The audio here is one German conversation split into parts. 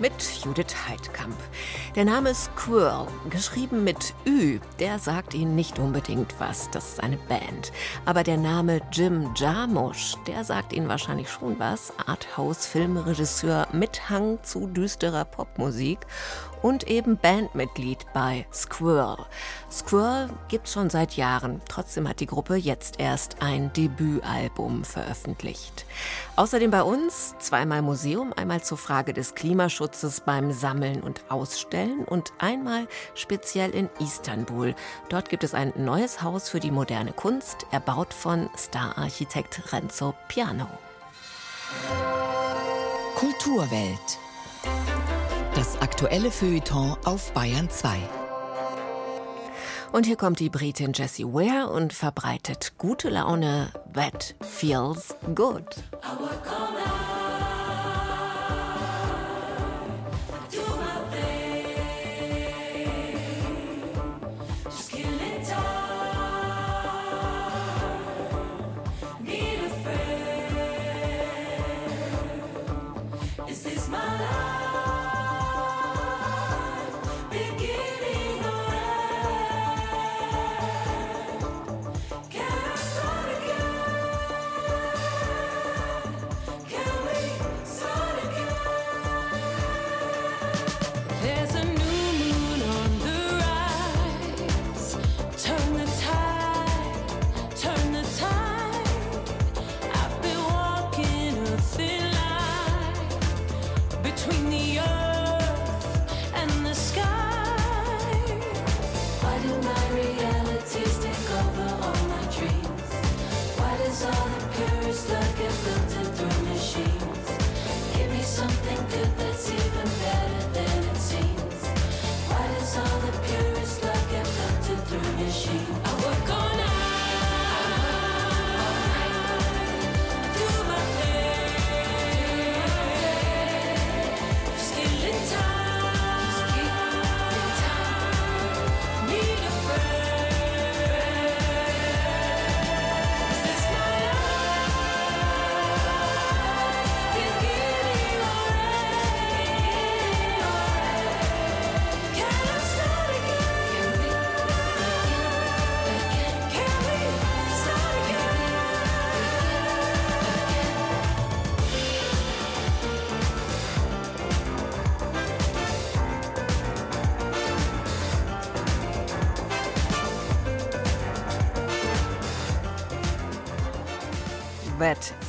Mit Judith Heidkamp. Der Name Squirrel, geschrieben mit Ü, der sagt Ihnen nicht unbedingt was. Das ist eine Band. Aber der Name Jim Jarmusch, der sagt Ihnen wahrscheinlich schon was. Arthouse-Filmregisseur mit Hang zu düsterer Popmusik und eben Bandmitglied bei Squirrel. Squirrel gibt's schon seit Jahren. Trotzdem hat die Gruppe jetzt erst ein Debütalbum veröffentlicht. Außerdem bei uns zweimal Museum, einmal zur Frage des Klimaschutzes beim Sammeln und Ausstellen und einmal speziell in Istanbul. Dort gibt es ein neues Haus für die moderne Kunst, erbaut von Stararchitekt Renzo Piano. Kulturwelt. Das aktuelle Feuilleton auf Bayern 2. Und hier kommt die Britin Jessie Ware und verbreitet gute Laune. That feels good.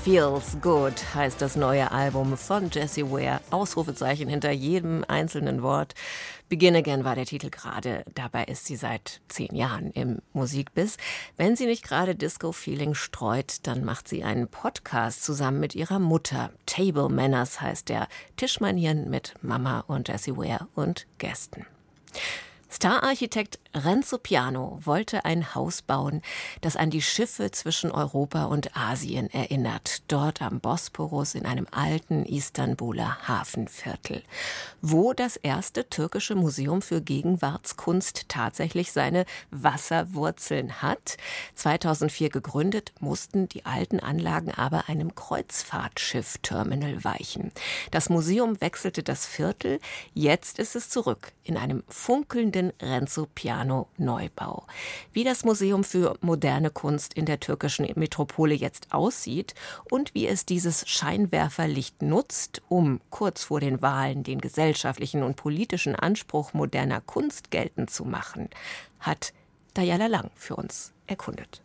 Feels Good heißt das neue Album von Jessie Ware. Ausrufezeichen hinter jedem einzelnen Wort. Begin Again war der Titel gerade. Dabei ist sie seit zehn Jahren im Musikbiss. Wenn sie nicht gerade Disco-Feeling streut, dann macht sie einen Podcast zusammen mit ihrer Mutter. Table Manners heißt der. Tischmanieren mit Mama und Jessie Ware und Gästen. Stararchitekt Renzo Piano wollte ein Haus bauen, das an die Schiffe zwischen Europa und Asien erinnert, dort am Bosporus in einem alten Istanbuler Hafenviertel, wo das erste türkische Museum für Gegenwartskunst tatsächlich seine Wasserwurzeln hat. 2004 gegründet, mussten die alten Anlagen aber einem Kreuzfahrtschiff-Terminal weichen. Das Museum wechselte das Viertel, jetzt ist es zurück in einem funkelnden Renzo Piano Neubau. Wie das Museum für moderne Kunst in der türkischen Metropole jetzt aussieht und wie es dieses Scheinwerferlicht nutzt, um kurz vor den Wahlen den gesellschaftlichen und politischen Anspruch moderner Kunst geltend zu machen, hat Dayala Lang für uns erkundet.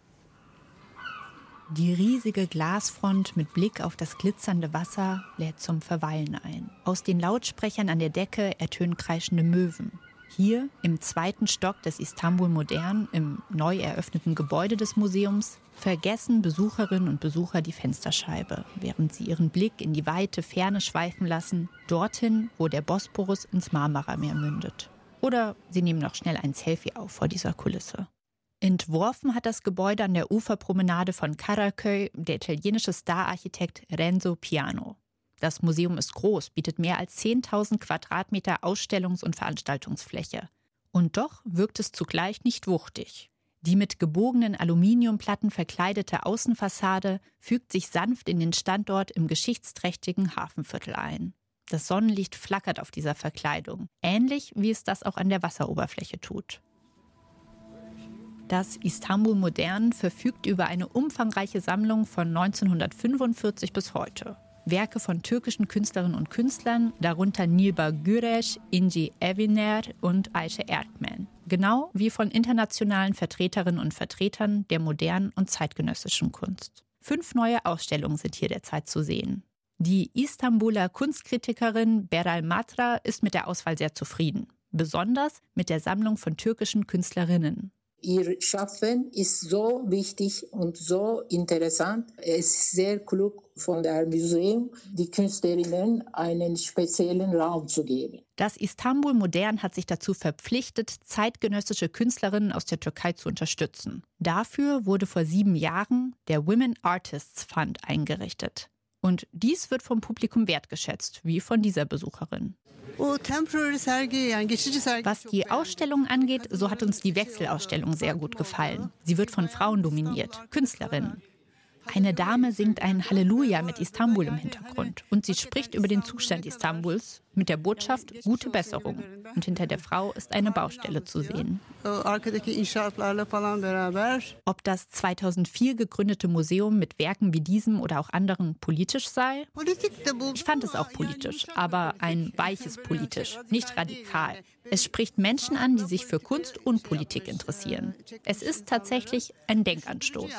Die riesige Glasfront mit Blick auf das glitzernde Wasser lädt zum Verweilen ein. Aus den Lautsprechern an der Decke ertönen kreischende Möwen. Hier im zweiten Stock des Istanbul Modern, im neu eröffneten Gebäude des Museums, vergessen Besucherinnen und Besucher die Fensterscheibe, während sie ihren Blick in die weite Ferne schweifen lassen, dorthin, wo der Bosporus ins Marmarameer mündet. Oder sie nehmen noch schnell ein Selfie auf vor dieser Kulisse. Entworfen hat das Gebäude an der Uferpromenade von Karaköy der italienische Stararchitekt Renzo Piano. Das Museum ist groß, bietet mehr als 10.000 Quadratmeter Ausstellungs- und Veranstaltungsfläche. Und doch wirkt es zugleich nicht wuchtig. Die mit gebogenen Aluminiumplatten verkleidete Außenfassade fügt sich sanft in den Standort im geschichtsträchtigen Hafenviertel ein. Das Sonnenlicht flackert auf dieser Verkleidung, ähnlich wie es das auch an der Wasseroberfläche tut. Das Istanbul Modern verfügt über eine umfangreiche Sammlung von 1945 bis heute. Werke von türkischen Künstlerinnen und Künstlern, darunter Nilba Güreş, Inci Eviner und Ayşe Erdmann. Genau wie von internationalen Vertreterinnen und Vertretern der modernen und zeitgenössischen Kunst. Fünf neue Ausstellungen sind hier derzeit zu sehen. Die Istanbuler Kunstkritikerin Beral Matra ist mit der Auswahl sehr zufrieden, besonders mit der Sammlung von türkischen Künstlerinnen. Ihr Schaffen ist so wichtig und so interessant. Es ist sehr klug von der Museum, die Künstlerinnen einen speziellen Raum zu geben. Das Istanbul Modern hat sich dazu verpflichtet, zeitgenössische Künstlerinnen aus der Türkei zu unterstützen. Dafür wurde vor sieben Jahren der Women Artists Fund eingerichtet. Und dies wird vom Publikum wertgeschätzt, wie von dieser Besucherin. Was die Ausstellung angeht, so hat uns die Wechselausstellung sehr gut gefallen. Sie wird von Frauen dominiert, Künstlerinnen. Eine Dame singt ein Halleluja mit Istanbul im Hintergrund und sie spricht über den Zustand Istanbuls mit der Botschaft gute Besserung. Und hinter der Frau ist eine Baustelle zu sehen. Ob das 2004 gegründete Museum mit Werken wie diesem oder auch anderen politisch sei? Ich fand es auch politisch, aber ein weiches politisch, nicht radikal. Es spricht Menschen an, die sich für Kunst und Politik interessieren. Es ist tatsächlich ein Denkanstoß.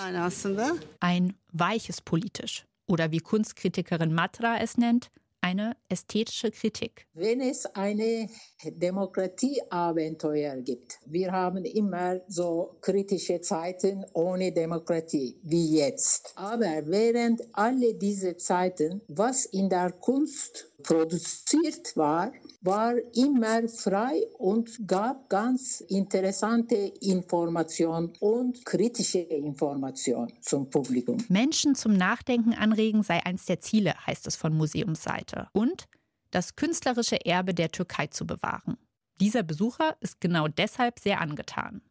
Ein weiches politisch. Oder wie Kunstkritikerin Matra es nennt, eine ästhetische Kritik. Wenn es eine Demokratieabenteuer gibt, wir haben immer so kritische Zeiten ohne Demokratie, wie jetzt. Aber während alle diese Zeiten, was in der Kunst produziert war, war immer frei und gab ganz interessante Informationen und kritische Informationen zum Publikum. Menschen zum Nachdenken anregen sei eins der Ziele, heißt es von Museumsseite. Und das künstlerische Erbe der Türkei zu bewahren. Dieser Besucher ist genau deshalb sehr angetan.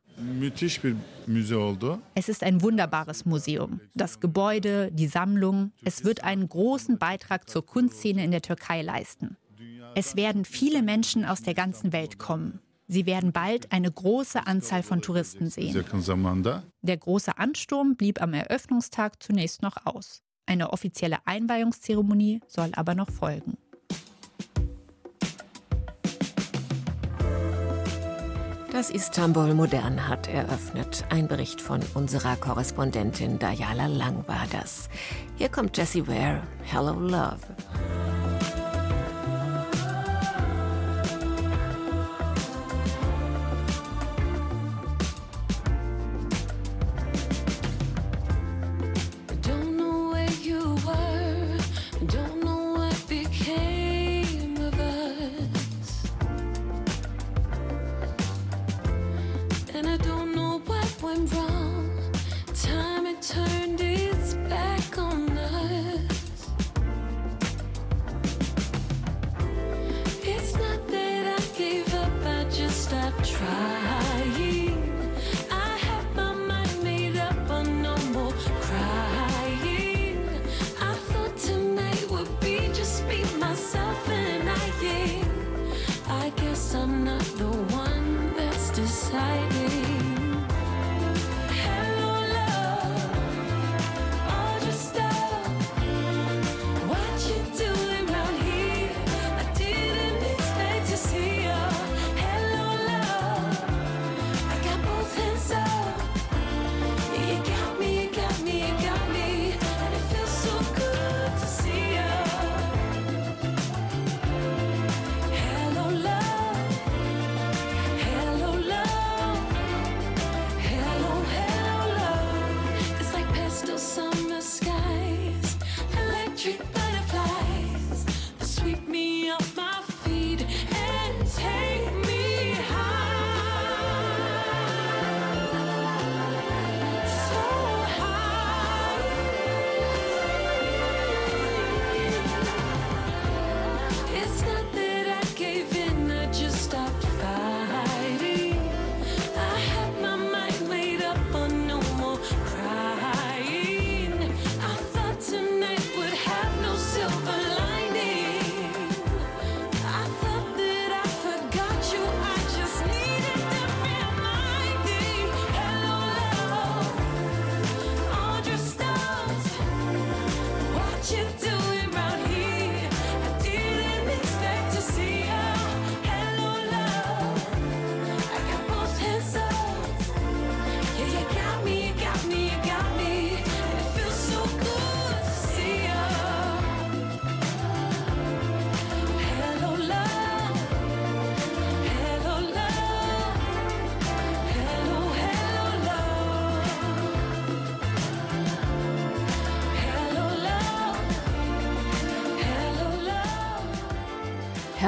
Es ist ein wunderbares Museum. Das Gebäude, die Sammlung, es wird einen großen Beitrag zur Kunstszene in der Türkei leisten. Es werden viele Menschen aus der ganzen Welt kommen. Sie werden bald eine große Anzahl von Touristen sehen. Der große Ansturm blieb am Eröffnungstag zunächst noch aus. Eine offizielle Einweihungszeremonie soll aber noch folgen. Das Istanbul Modern hat eröffnet. Ein Bericht von unserer Korrespondentin Dayala Lang war das. Hier kommt Jessie Ware. Hello Love. just stop trying.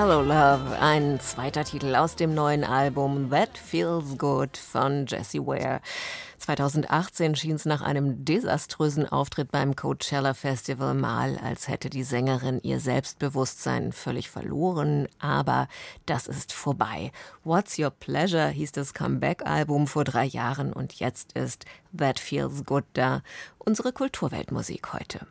Hello Love, ein zweiter Titel aus dem neuen Album That Feels Good von Jessie Ware. 2018 schien es nach einem desaströsen Auftritt beim Coachella Festival mal, als hätte die Sängerin ihr Selbstbewusstsein völlig verloren, aber das ist vorbei. What's Your Pleasure hieß das Comeback-Album vor drei Jahren und jetzt ist That Feels Good da, unsere Kulturweltmusik heute.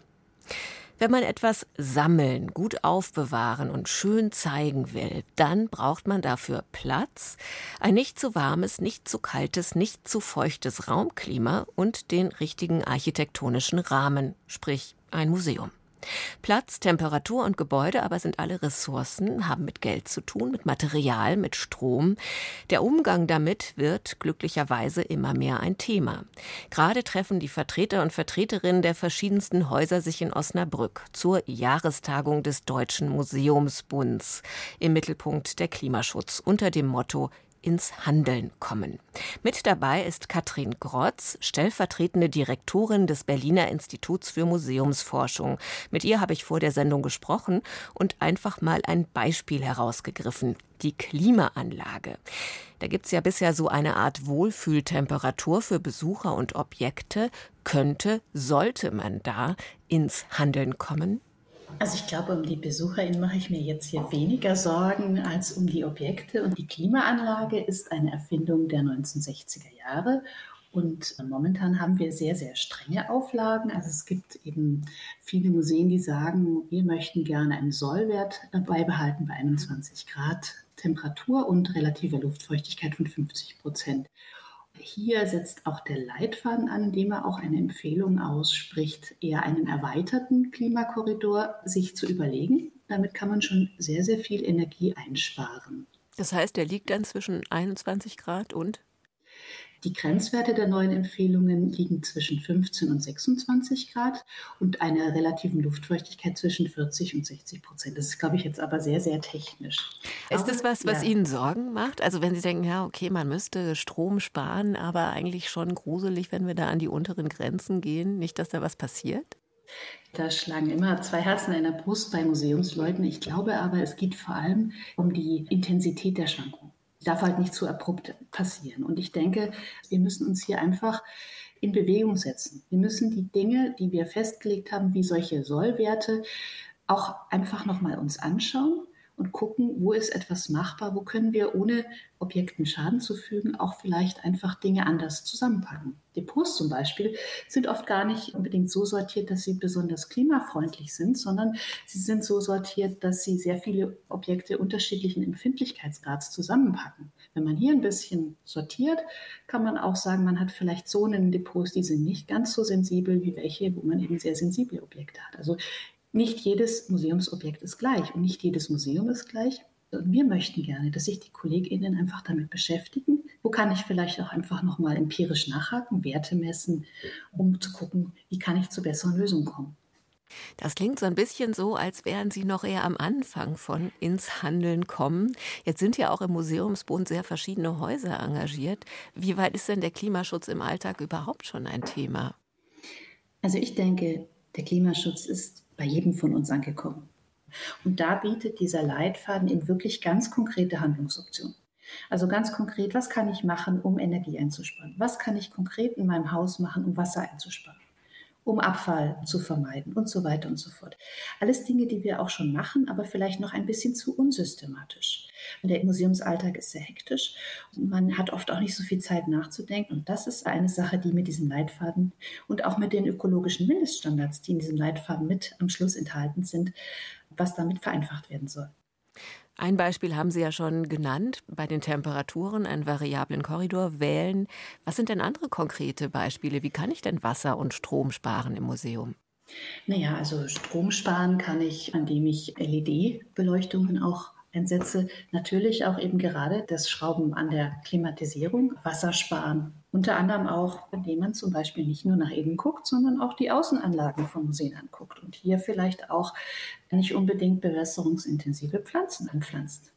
Wenn man etwas sammeln, gut aufbewahren und schön zeigen will, dann braucht man dafür Platz, ein nicht zu warmes, nicht zu kaltes, nicht zu feuchtes Raumklima und den richtigen architektonischen Rahmen, sprich ein Museum. Platz, Temperatur und Gebäude aber sind alle Ressourcen, haben mit Geld zu tun, mit Material, mit Strom. Der Umgang damit wird glücklicherweise immer mehr ein Thema. Gerade treffen die Vertreter und Vertreterinnen der verschiedensten Häuser sich in Osnabrück zur Jahrestagung des Deutschen Museumsbunds im Mittelpunkt der Klimaschutz unter dem Motto ins Handeln kommen. Mit dabei ist Katrin Grotz, stellvertretende Direktorin des Berliner Instituts für Museumsforschung. Mit ihr habe ich vor der Sendung gesprochen und einfach mal ein Beispiel herausgegriffen. Die Klimaanlage. Da gibt es ja bisher so eine Art Wohlfühltemperatur für Besucher und Objekte. Könnte, sollte man da ins Handeln kommen? Also ich glaube, um die BesucherInnen mache ich mir jetzt hier weniger Sorgen als um die Objekte. Und die Klimaanlage ist eine Erfindung der 1960er Jahre. Und momentan haben wir sehr, sehr strenge Auflagen. Also es gibt eben viele Museen, die sagen, wir möchten gerne einen Sollwert beibehalten bei 21 Grad Temperatur und relativer Luftfeuchtigkeit von 50 Prozent. Hier setzt auch der Leitfaden an, indem er auch eine Empfehlung ausspricht, eher einen erweiterten Klimakorridor sich zu überlegen. Damit kann man schon sehr, sehr viel Energie einsparen. Das heißt, der liegt dann zwischen 21 Grad und die Grenzwerte der neuen Empfehlungen liegen zwischen 15 und 26 Grad und einer relativen Luftfeuchtigkeit zwischen 40 und 60 Prozent. Das ist, glaube ich, jetzt aber sehr, sehr technisch. Ist das was, was ja. Ihnen Sorgen macht? Also wenn Sie denken, ja, okay, man müsste Strom sparen, aber eigentlich schon gruselig, wenn wir da an die unteren Grenzen gehen, nicht, dass da was passiert? Da schlagen immer zwei Herzen in der Brust bei Museumsleuten. Ich glaube aber, es geht vor allem um die Intensität der Schwankungen darf halt nicht zu abrupt passieren. Und ich denke, wir müssen uns hier einfach in Bewegung setzen. Wir müssen die Dinge, die wir festgelegt haben, wie solche Sollwerte, auch einfach nochmal uns anschauen und gucken, wo ist etwas machbar, wo können wir, ohne Objekten Schaden zu fügen, auch vielleicht einfach Dinge anders zusammenpacken. Depots zum Beispiel sind oft gar nicht unbedingt so sortiert, dass sie besonders klimafreundlich sind, sondern sie sind so sortiert, dass sie sehr viele Objekte unterschiedlichen Empfindlichkeitsgrads zusammenpacken. Wenn man hier ein bisschen sortiert, kann man auch sagen, man hat vielleicht Zonen in Depots, die sind nicht ganz so sensibel wie welche, wo man eben sehr sensible Objekte hat. Also nicht jedes Museumsobjekt ist gleich und nicht jedes Museum ist gleich. Und wir möchten gerne, dass sich die KollegInnen einfach damit beschäftigen. Wo kann ich vielleicht auch einfach nochmal empirisch nachhaken, Werte messen, um zu gucken, wie kann ich zu besseren Lösungen kommen. Das klingt so ein bisschen so, als wären Sie noch eher am Anfang von ins Handeln kommen. Jetzt sind ja auch im Museumsbund sehr verschiedene Häuser engagiert. Wie weit ist denn der Klimaschutz im Alltag überhaupt schon ein Thema? Also ich denke, der Klimaschutz ist bei jedem von uns angekommen. Und da bietet dieser Leitfaden eben wirklich ganz konkrete Handlungsoptionen. Also ganz konkret, was kann ich machen, um Energie einzusparen? Was kann ich konkret in meinem Haus machen, um Wasser einzusparen? Um Abfall zu vermeiden und so weiter und so fort. Alles Dinge, die wir auch schon machen, aber vielleicht noch ein bisschen zu unsystematisch. Und der Museumsalltag ist sehr hektisch und man hat oft auch nicht so viel Zeit nachzudenken. Und das ist eine Sache, die mit diesem Leitfaden und auch mit den ökologischen Mindeststandards, die in diesem Leitfaden mit am Schluss enthalten sind, was damit vereinfacht werden soll. Ein Beispiel haben Sie ja schon genannt, bei den Temperaturen einen variablen Korridor wählen. Was sind denn andere konkrete Beispiele? Wie kann ich denn Wasser und Strom sparen im Museum? Naja, also Strom sparen kann ich, indem ich LED-Beleuchtungen auch einsetze. Natürlich auch eben gerade das Schrauben an der Klimatisierung, Wasser sparen. Unter anderem auch, indem man zum Beispiel nicht nur nach innen guckt, sondern auch die Außenanlagen von Museen anguckt und hier vielleicht auch nicht unbedingt bewässerungsintensive Pflanzen anpflanzt.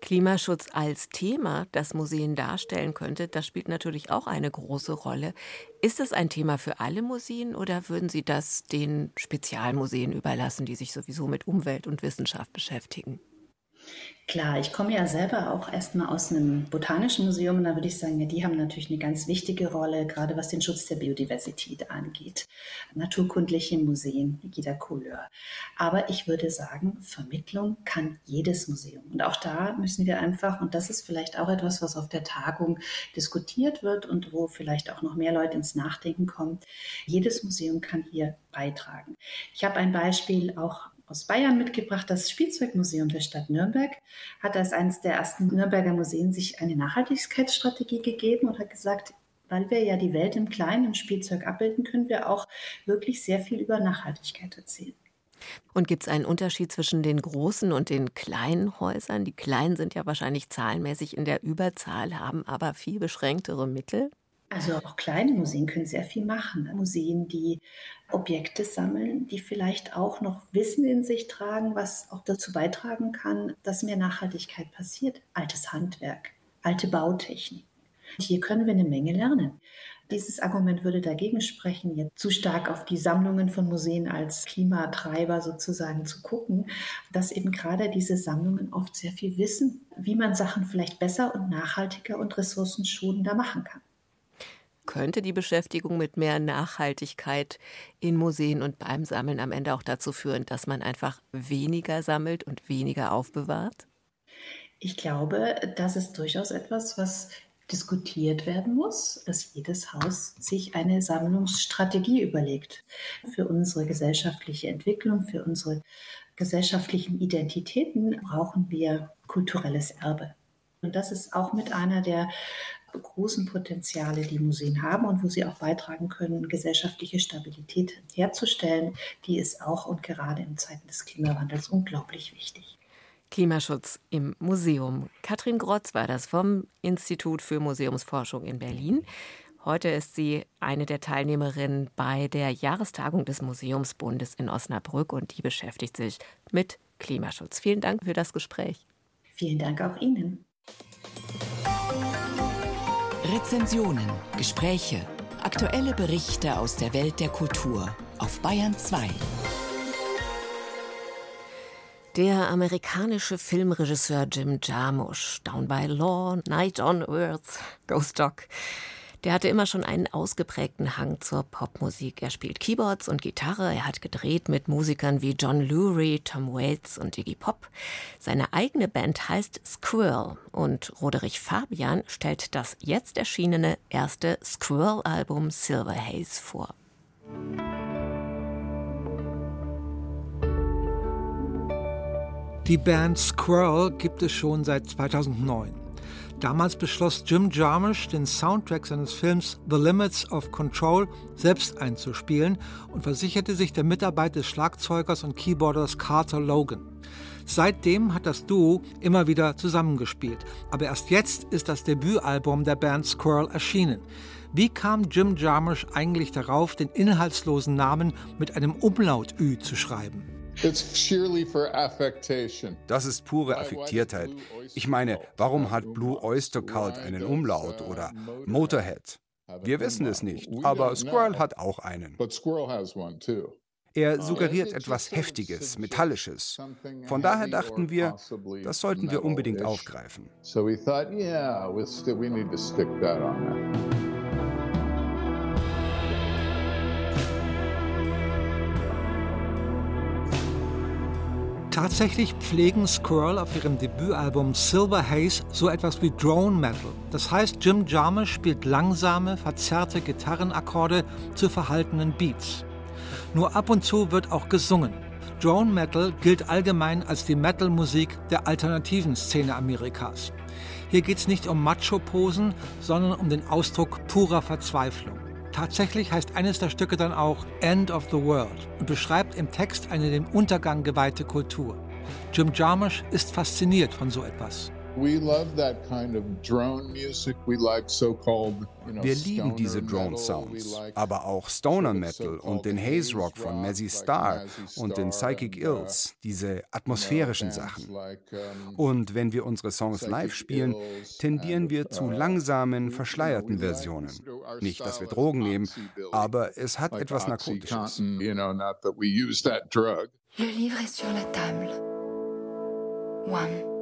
Klimaschutz als Thema, das Museen darstellen könnte, das spielt natürlich auch eine große Rolle. Ist das ein Thema für alle Museen oder würden Sie das den Spezialmuseen überlassen, die sich sowieso mit Umwelt und Wissenschaft beschäftigen? Klar, ich komme ja selber auch erstmal aus einem botanischen Museum und da würde ich sagen, ja, die haben natürlich eine ganz wichtige Rolle, gerade was den Schutz der Biodiversität angeht. Naturkundliche Museen jeder Couleur. Aber ich würde sagen, Vermittlung kann jedes Museum. Und auch da müssen wir einfach, und das ist vielleicht auch etwas, was auf der Tagung diskutiert wird und wo vielleicht auch noch mehr Leute ins Nachdenken kommen, jedes Museum kann hier beitragen. Ich habe ein Beispiel auch aus Bayern mitgebracht. Das Spielzeugmuseum der Stadt Nürnberg hat als eines der ersten Nürnberger Museen sich eine Nachhaltigkeitsstrategie gegeben und hat gesagt, weil wir ja die Welt im Kleinen im Spielzeug abbilden, können wir auch wirklich sehr viel über Nachhaltigkeit erzählen. Und gibt es einen Unterschied zwischen den großen und den kleinen Häusern? Die kleinen sind ja wahrscheinlich zahlenmäßig in der Überzahl, haben aber viel beschränktere Mittel. Also auch kleine Museen können sehr viel machen. Museen, die Objekte sammeln, die vielleicht auch noch Wissen in sich tragen, was auch dazu beitragen kann, dass mehr Nachhaltigkeit passiert. Altes Handwerk, alte Bautechnik. Hier können wir eine Menge lernen. Dieses Argument würde dagegen sprechen, jetzt zu stark auf die Sammlungen von Museen als Klimatreiber sozusagen zu gucken, dass eben gerade diese Sammlungen oft sehr viel wissen, wie man Sachen vielleicht besser und nachhaltiger und ressourcenschonender machen kann könnte die Beschäftigung mit mehr Nachhaltigkeit in Museen und beim Sammeln am Ende auch dazu führen, dass man einfach weniger sammelt und weniger aufbewahrt? Ich glaube, das ist durchaus etwas, was diskutiert werden muss, dass jedes Haus sich eine Sammlungsstrategie überlegt. Für unsere gesellschaftliche Entwicklung, für unsere gesellschaftlichen Identitäten brauchen wir kulturelles Erbe. Und das ist auch mit einer der großen Potenziale, die Museen haben und wo sie auch beitragen können, gesellschaftliche Stabilität herzustellen, die ist auch und gerade in Zeiten des Klimawandels unglaublich wichtig. Klimaschutz im Museum. Katrin Grotz war das vom Institut für Museumsforschung in Berlin. Heute ist sie eine der Teilnehmerinnen bei der Jahrestagung des Museumsbundes in Osnabrück und die beschäftigt sich mit Klimaschutz. Vielen Dank für das Gespräch. Vielen Dank auch Ihnen. Rezensionen, Gespräche, aktuelle Berichte aus der Welt der Kultur auf Bayern 2. Der amerikanische Filmregisseur Jim Jarmusch, Down by Law, Night on Earth, Ghost Dog, der hatte immer schon einen ausgeprägten Hang zur Popmusik. Er spielt Keyboards und Gitarre. Er hat gedreht mit Musikern wie John Lurie, Tom Waits und Iggy Pop. Seine eigene Band heißt Squirrel und Roderich Fabian stellt das jetzt erschienene erste Squirrel-Album Silver Haze vor. Die Band Squirrel gibt es schon seit 2009. Damals beschloss Jim Jarmusch, den Soundtrack seines Films The Limits of Control selbst einzuspielen und versicherte sich der Mitarbeit des Schlagzeugers und Keyboarders Carter Logan. Seitdem hat das Duo immer wieder zusammengespielt. Aber erst jetzt ist das Debütalbum der Band Squirrel erschienen. Wie kam Jim Jarmusch eigentlich darauf, den inhaltslosen Namen mit einem Umlaut-Ü zu schreiben? Das ist pure Affektiertheit. Ich meine, warum hat Blue Oyster Cult einen Umlaut oder Motorhead? Wir wissen es nicht, aber Squirrel hat auch einen. Er suggeriert etwas Heftiges, Metallisches. Von daher dachten wir, das sollten wir unbedingt aufgreifen. So we thought, yeah, we need to stick that on there. Tatsächlich pflegen Squirrel auf ihrem Debütalbum Silver Haze so etwas wie Drone Metal. Das heißt, Jim Jarmusch spielt langsame, verzerrte Gitarrenakkorde zu verhaltenen Beats. Nur ab und zu wird auch gesungen. Drone Metal gilt allgemein als die Metal-Musik der alternativen Szene Amerikas. Hier geht es nicht um Macho-Posen, sondern um den Ausdruck purer Verzweiflung. Tatsächlich heißt eines der Stücke dann auch End of the World und beschreibt im Text eine dem Untergang geweihte Kultur. Jim Jarmusch ist fasziniert von so etwas. Wir lieben diese Drone-Sounds, aber auch Stoner Metal und den Haze Rock von Mazzy Star und den Psychic Ills, diese atmosphärischen Sachen. Und wenn wir unsere Songs live spielen, tendieren wir zu langsamen, verschleierten Versionen. Nicht, dass wir Drogen nehmen, aber es hat etwas Narkotisches. Le livre est sur la table. One.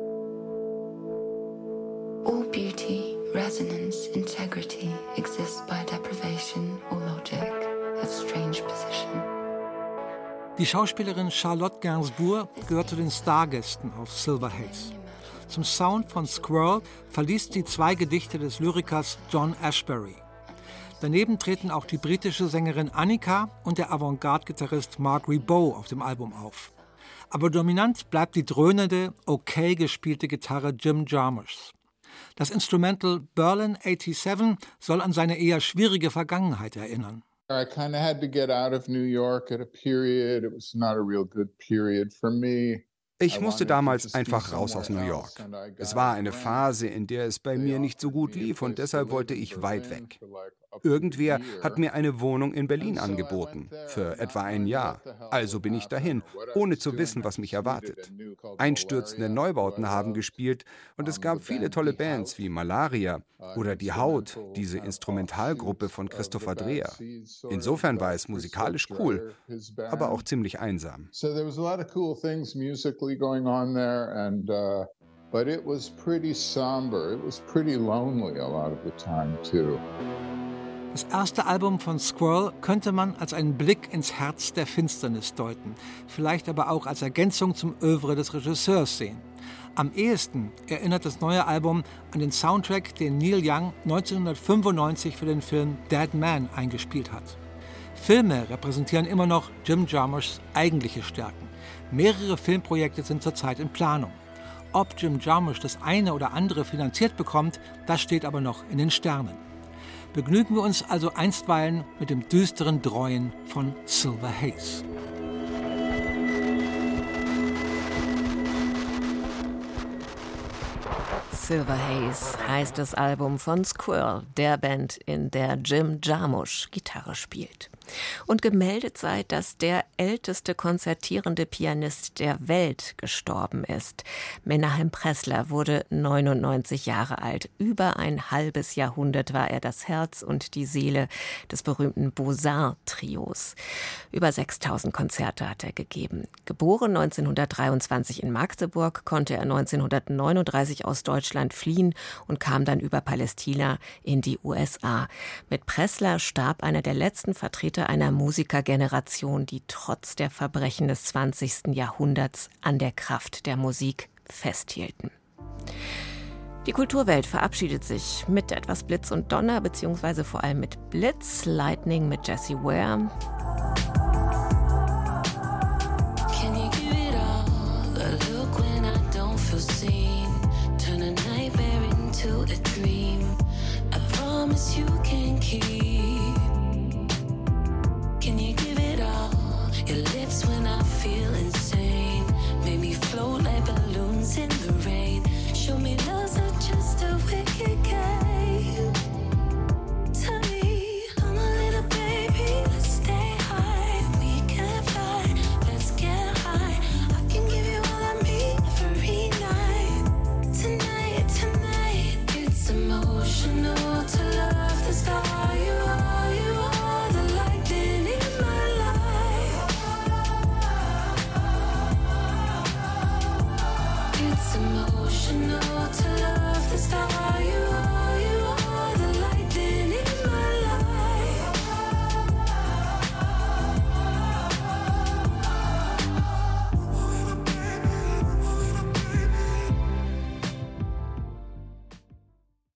Beauty, resonance, integrity exist by deprivation or logic of strange position. Die Schauspielerin Charlotte Gainsbourg gehört zu den Stargästen auf Silver Haze. Zum Sound von Squirrel verliest sie zwei Gedichte des Lyrikers John Ashbery. Daneben treten auch die britische Sängerin Annika und der Avantgarde-Gitarrist Mark Ribot auf dem Album auf. Aber dominant bleibt die dröhnende, okay gespielte Gitarre Jim Jarmusch. Das Instrumental Berlin 87 soll an seine eher schwierige Vergangenheit erinnern. I kind of had to get out of New York at a period. It was not a real good period for me. Ich musste damals einfach raus aus New York. Es war eine Phase, in der es bei mir nicht so gut lief und deshalb wollte ich weit weg. Irgendwer hat mir eine Wohnung in Berlin angeboten, für etwa ein Jahr. Also bin ich dahin, ohne zu wissen, was mich erwartet. Einstürzende Neubauten haben gespielt und es gab viele tolle Bands wie Malaria oder Die Haut, diese Instrumentalgruppe von Christopher Dreher. Insofern war es musikalisch cool, aber auch ziemlich einsam. but it was pretty somber. It was pretty lonely a lot of the time, too. Das erste Album von Squirrel könnte man als einen Blick ins Herz der Finsternis deuten, vielleicht aber auch als Ergänzung zum Övre des Regisseurs sehen. Am ehesten erinnert das neue Album an den Soundtrack, den Neil Young 1995 für den Film Dead Man eingespielt hat. Filme repräsentieren immer noch Jim Jarmuschs eigentliche Stärken. Mehrere Filmprojekte sind zurzeit in Planung. Ob Jim Jarmusch das eine oder andere finanziert bekommt, das steht aber noch in den Sternen begnügen wir uns also einstweilen mit dem düsteren Dreuen von Silver Haze. Silver Haze heißt das Album von Squirrel, der Band, in der Jim Jarmusch Gitarre spielt und gemeldet sei, dass der älteste konzertierende Pianist der Welt gestorben ist. Menahem Pressler wurde 99 Jahre alt. Über ein halbes Jahrhundert war er das Herz und die Seele des berühmten Beaux-Arts-Trios. Über 6000 Konzerte hat er gegeben. Geboren 1923 in Magdeburg, konnte er 1939 aus Deutschland fliehen und kam dann über Palästina in die USA. Mit Pressler starb einer der letzten Vertreter Vertreter einer Musikergeneration, die trotz der Verbrechen des 20. Jahrhunderts an der Kraft der Musik festhielten. Die Kulturwelt verabschiedet sich mit etwas Blitz und Donner, beziehungsweise vor allem mit Blitz, Lightning mit Jessie Ware.